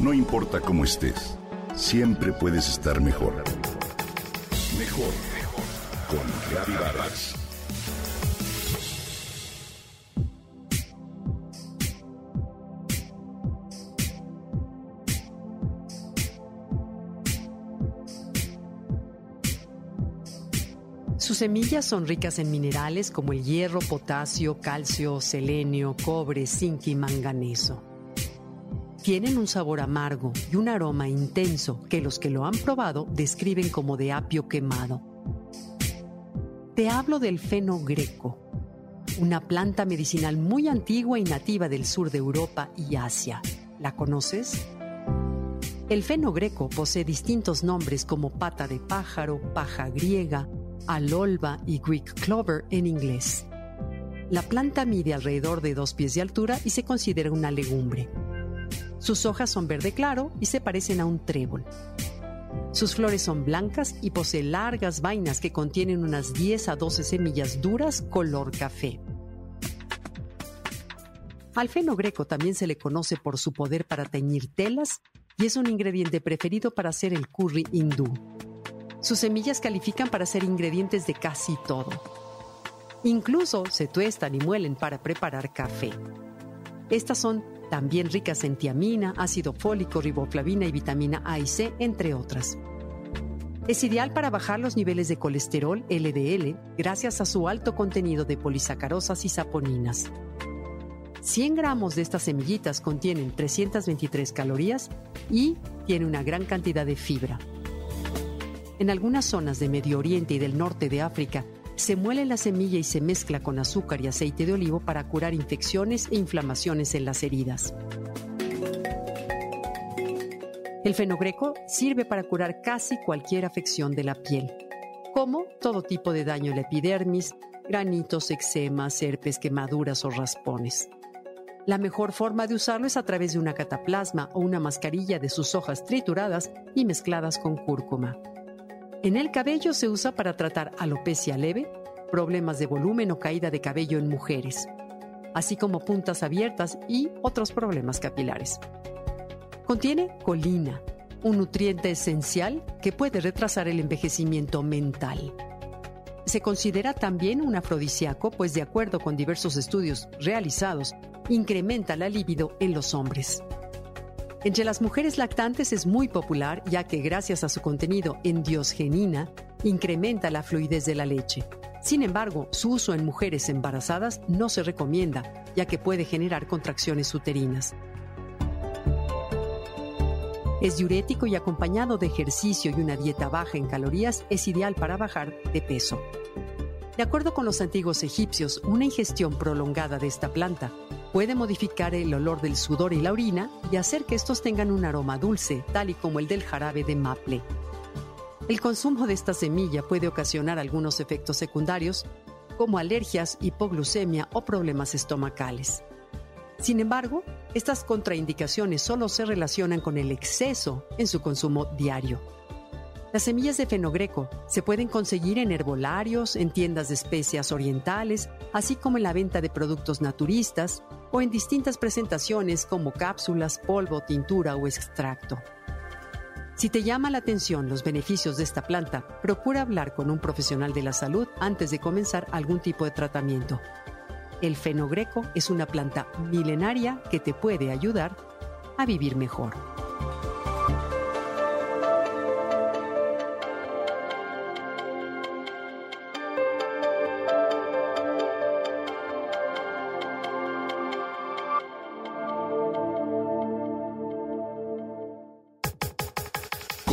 No importa cómo estés, siempre puedes estar mejor. Mejor, mejor. Con Reavivadas. Sus semillas son ricas en minerales como el hierro, potasio, calcio, selenio, cobre, zinc y manganeso. Tienen un sabor amargo y un aroma intenso que los que lo han probado describen como de apio quemado. Te hablo del feno greco, una planta medicinal muy antigua y nativa del sur de Europa y Asia. ¿La conoces? El feno greco posee distintos nombres como pata de pájaro, paja griega, alolva y Greek clover en inglés. La planta mide alrededor de dos pies de altura y se considera una legumbre. Sus hojas son verde claro y se parecen a un trébol. Sus flores son blancas y posee largas vainas que contienen unas 10 a 12 semillas duras color café. Al feno greco también se le conoce por su poder para teñir telas y es un ingrediente preferido para hacer el curry hindú. Sus semillas califican para ser ingredientes de casi todo. Incluso se tuestan y muelen para preparar café. Estas son también ricas en tiamina, ácido fólico, riboflavina y vitamina A y C, entre otras. Es ideal para bajar los niveles de colesterol LDL gracias a su alto contenido de polisacarosas y saponinas. 100 gramos de estas semillitas contienen 323 calorías y tiene una gran cantidad de fibra. En algunas zonas de Medio Oriente y del norte de África, se muele la semilla y se mezcla con azúcar y aceite de olivo para curar infecciones e inflamaciones en las heridas. El fenogreco sirve para curar casi cualquier afección de la piel, como todo tipo de daño en la epidermis, granitos, eczemas, herpes, quemaduras o raspones. La mejor forma de usarlo es a través de una cataplasma o una mascarilla de sus hojas trituradas y mezcladas con cúrcuma. En el cabello se usa para tratar alopecia leve, problemas de volumen o caída de cabello en mujeres, así como puntas abiertas y otros problemas capilares. Contiene colina, un nutriente esencial que puede retrasar el envejecimiento mental. Se considera también un afrodisíaco, pues de acuerdo con diversos estudios realizados, incrementa la libido en los hombres. Entre las mujeres lactantes es muy popular ya que gracias a su contenido en diosgenina incrementa la fluidez de la leche. Sin embargo, su uso en mujeres embarazadas no se recomienda ya que puede generar contracciones uterinas. Es diurético y acompañado de ejercicio y una dieta baja en calorías es ideal para bajar de peso. De acuerdo con los antiguos egipcios, una ingestión prolongada de esta planta puede modificar el olor del sudor y la orina y hacer que estos tengan un aroma dulce, tal y como el del jarabe de maple. El consumo de esta semilla puede ocasionar algunos efectos secundarios, como alergias, hipoglucemia o problemas estomacales. Sin embargo, estas contraindicaciones solo se relacionan con el exceso en su consumo diario. Las semillas de fenogreco se pueden conseguir en herbolarios, en tiendas de especias orientales, así como en la venta de productos naturistas o en distintas presentaciones como cápsulas, polvo, tintura o extracto. Si te llama la atención los beneficios de esta planta, procura hablar con un profesional de la salud antes de comenzar algún tipo de tratamiento. El fenogreco es una planta milenaria que te puede ayudar a vivir mejor.